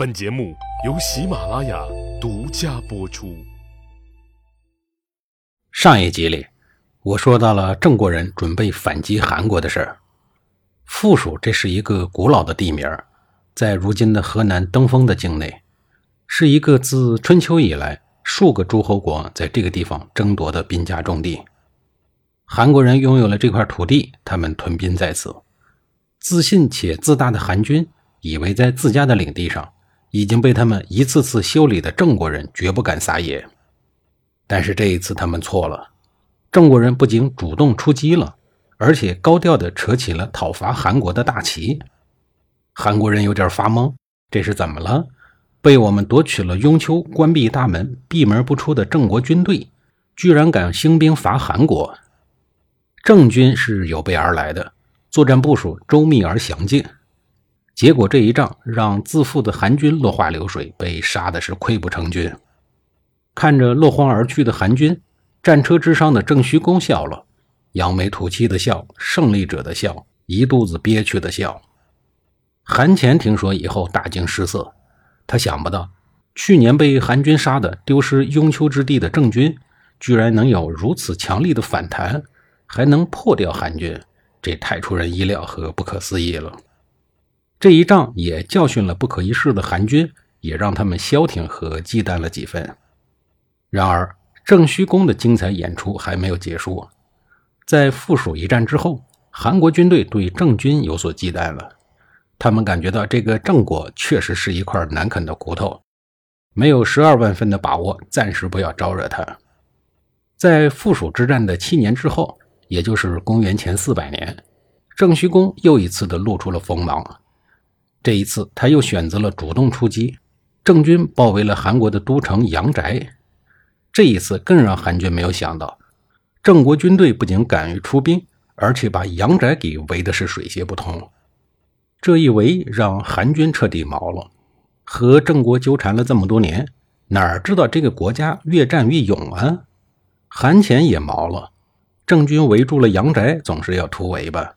本节目由喜马拉雅独家播出。上一集里，我说到了郑国人准备反击韩国的事儿。附属这是一个古老的地名，在如今的河南登封的境内，是一个自春秋以来数个诸侯国在这个地方争夺的兵家重地。韩国人拥有了这块土地，他们屯兵在此。自信且自大的韩军以为在自家的领地上已经被他们一次次修理的郑国人绝不敢撒野，但是这一次他们错了。郑国人不仅主动出击了，而且高调地扯起了讨伐韩国的大旗。韩国人有点发懵，这是怎么了？被我们夺取了雍丘，关闭大门，闭门不出的郑国军队，居然敢兴兵伐韩国？郑军是有备而来的。作战部署周密而详尽，结果这一仗让自负的韩军落花流水，被杀的是溃不成军。看着落荒而去的韩军，战车之上的郑虚公笑了，扬眉吐气的笑，胜利者的笑，一肚子憋屈的笑。韩虔听说以后大惊失色，他想不到去年被韩军杀的丢失雍丘之地的郑军，居然能有如此强力的反弹，还能破掉韩军。这太出人意料和不可思议了。这一仗也教训了不可一世的韩军，也让他们消停和忌惮了几分。然而，郑虚公的精彩演出还没有结束。在附属一战之后，韩国军队对郑军有所忌惮了。他们感觉到这个郑国确实是一块难啃的骨头，没有十二万分的把握，暂时不要招惹他。在附属之战的七年之后。也就是公元前四百年，郑虚公又一次的露出了锋芒。这一次，他又选择了主动出击，郑军包围了韩国的都城阳翟。这一次更让韩军没有想到，郑国军队不仅敢于出兵，而且把阳翟给围的是水泄不通。这一围让韩军彻底毛了。和郑国纠缠了这么多年，哪知道这个国家越战越勇啊？韩虔也毛了。郑军围住了阳宅，总是要突围吧？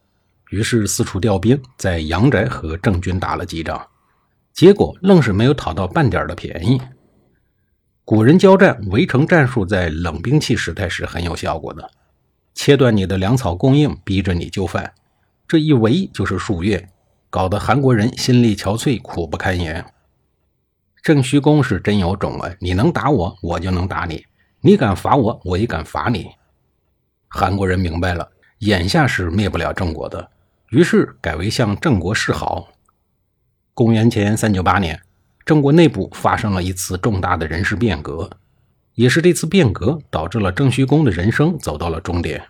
于是四处调兵，在阳宅和郑军打了几仗，结果愣是没有讨到半点的便宜。古人交战围城战术在冷兵器时代是很有效果的，切断你的粮草供应，逼着你就范，这一围就是数月，搞得韩国人心力憔悴，苦不堪言。郑虚公是真有种啊！你能打我，我就能打你；你敢伐我，我也敢伐你。韩国人明白了，眼下是灭不了郑国的，于是改为向郑国示好。公元前三九八年，郑国内部发生了一次重大的人事变革，也是这次变革导致了郑虚公的人生走到了终点。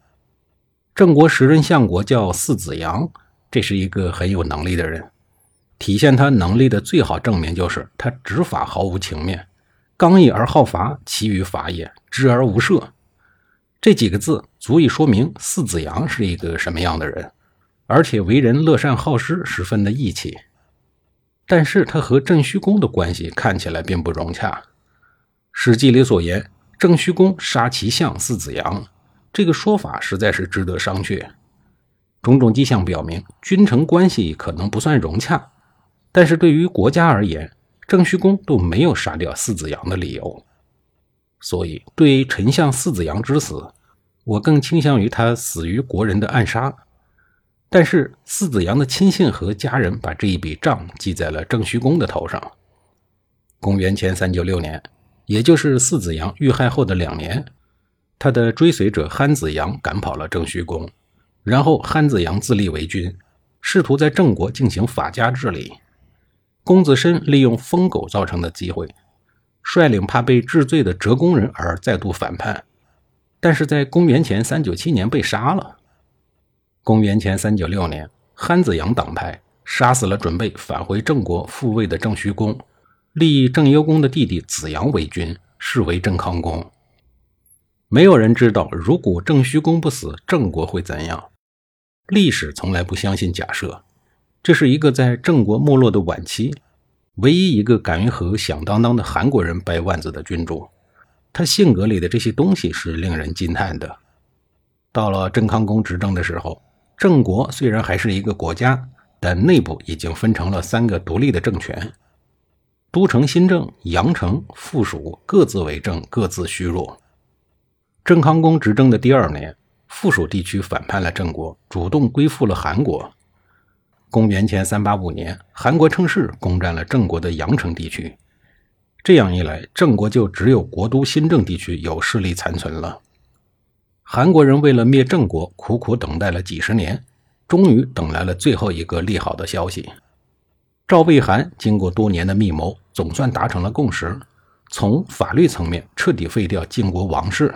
郑国时任相国叫四子阳，这是一个很有能力的人。体现他能力的最好证明就是他执法毫无情面，刚毅而好罚，其余法也知而无赦。这几个字足以说明四子阳是一个什么样的人，而且为人乐善好施，十分的义气。但是他和郑虚公的关系看起来并不融洽。《史记》里所言“郑虚公杀其相四子阳”，这个说法实在是值得商榷。种种迹象表明，君臣关系可能不算融洽，但是对于国家而言，郑虚公都没有杀掉四子阳的理由。所以，对丞相四子阳之死，我更倾向于他死于国人的暗杀。但是，四子阳的亲信和家人把这一笔账记在了郑虚公的头上。公元前三九六年，也就是四子阳遇害后的两年，他的追随者憨子阳赶跑了郑虚公，然后憨子阳自立为君，试图在郑国进行法家治理。公子申利用疯狗造成的机会。率领怕被治罪的折公人而再度反叛，但是在公元前三九七年被杀了。公元前三九六年，憨子阳党派杀死了准备返回郑国复位的郑虚公，立郑幽公的弟弟子阳为君，是为郑康公。没有人知道，如果郑虚公不死，郑国会怎样？历史从来不相信假设，这是一个在郑国没落的晚期。唯一一个敢于和响当当的韩国人掰腕子的君主，他性格里的这些东西是令人惊叹的。到了郑康公执政的时候，郑国虽然还是一个国家，但内部已经分成了三个独立的政权。都城新郑、阳城、附属各自为政，各自虚弱。郑康公执政的第二年，附属地区反叛了郑国，主动归附了韩国。公元前三八五年，韩国趁势攻占了郑国的阳城地区。这样一来，郑国就只有国都新郑地区有势力残存了。韩国人为了灭郑国，苦苦等待了几十年，终于等来了最后一个利好的消息。赵魏韩经过多年的密谋，总算达成了共识，从法律层面彻底废掉晋国王室。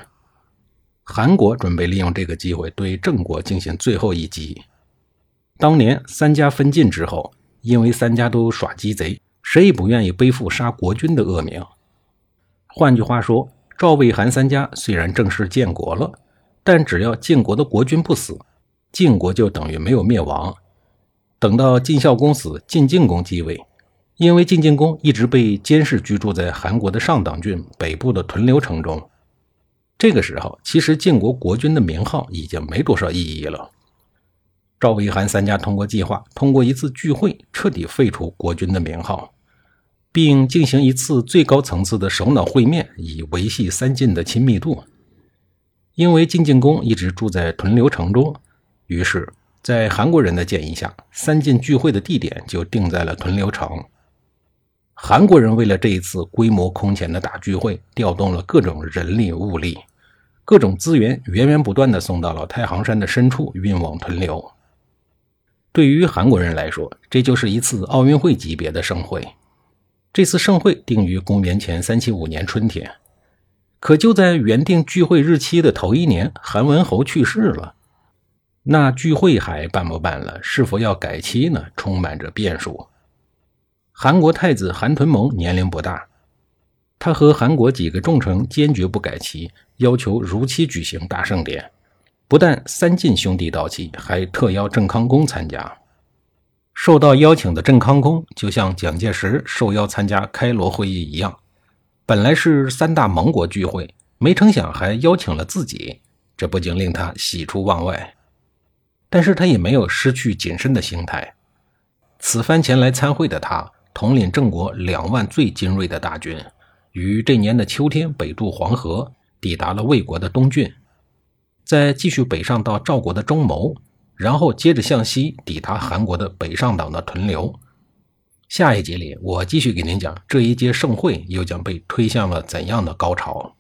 韩国准备利用这个机会对郑国进行最后一击。当年三家分晋之后，因为三家都耍鸡贼，谁也不愿意背负杀国君的恶名。换句话说，赵、魏、韩三家虽然正式建国了，但只要晋国的国君不死，晋国就等于没有灭亡。等到晋孝公死，晋晋公继位，因为晋晋公一直被监视居住在韩国的上党郡北部的屯留城中。这个时候，其实晋国国君的名号已经没多少意义了。赵、魏、韩三家通过计划，通过一次聚会，彻底废除国君的名号，并进行一次最高层次的首脑会面，以维系三晋的亲密度。因为晋晋公一直住在屯留城中，于是，在韩国人的建议下，三晋聚会的地点就定在了屯留城。韩国人为了这一次规模空前的大聚会，调动了各种人力物力，各种资源源源不断地送到了太行山的深处，运往屯留。对于韩国人来说，这就是一次奥运会级别的盛会。这次盛会定于公元前三七五年春天，可就在原定聚会日期的头一年，韩文侯去世了。那聚会还办不办了？是否要改期呢？充满着变数。韩国太子韩屯蒙年龄不大，他和韩国几个重臣坚决不改期，要求如期举行大盛典。不但三晋兄弟到齐，还特邀郑康公参加。受到邀请的郑康公就像蒋介石受邀参加开罗会议一样，本来是三大盟国聚会，没成想还邀请了自己，这不禁令他喜出望外。但是他也没有失去谨慎的心态。此番前来参会的他。统领郑国两万最精锐的大军，于这年的秋天北渡黄河，抵达了魏国的东郡，再继续北上到赵国的中牟，然后接着向西抵达韩国的北上党的屯留。下一集里，我继续给您讲这一届盛会又将被推向了怎样的高潮。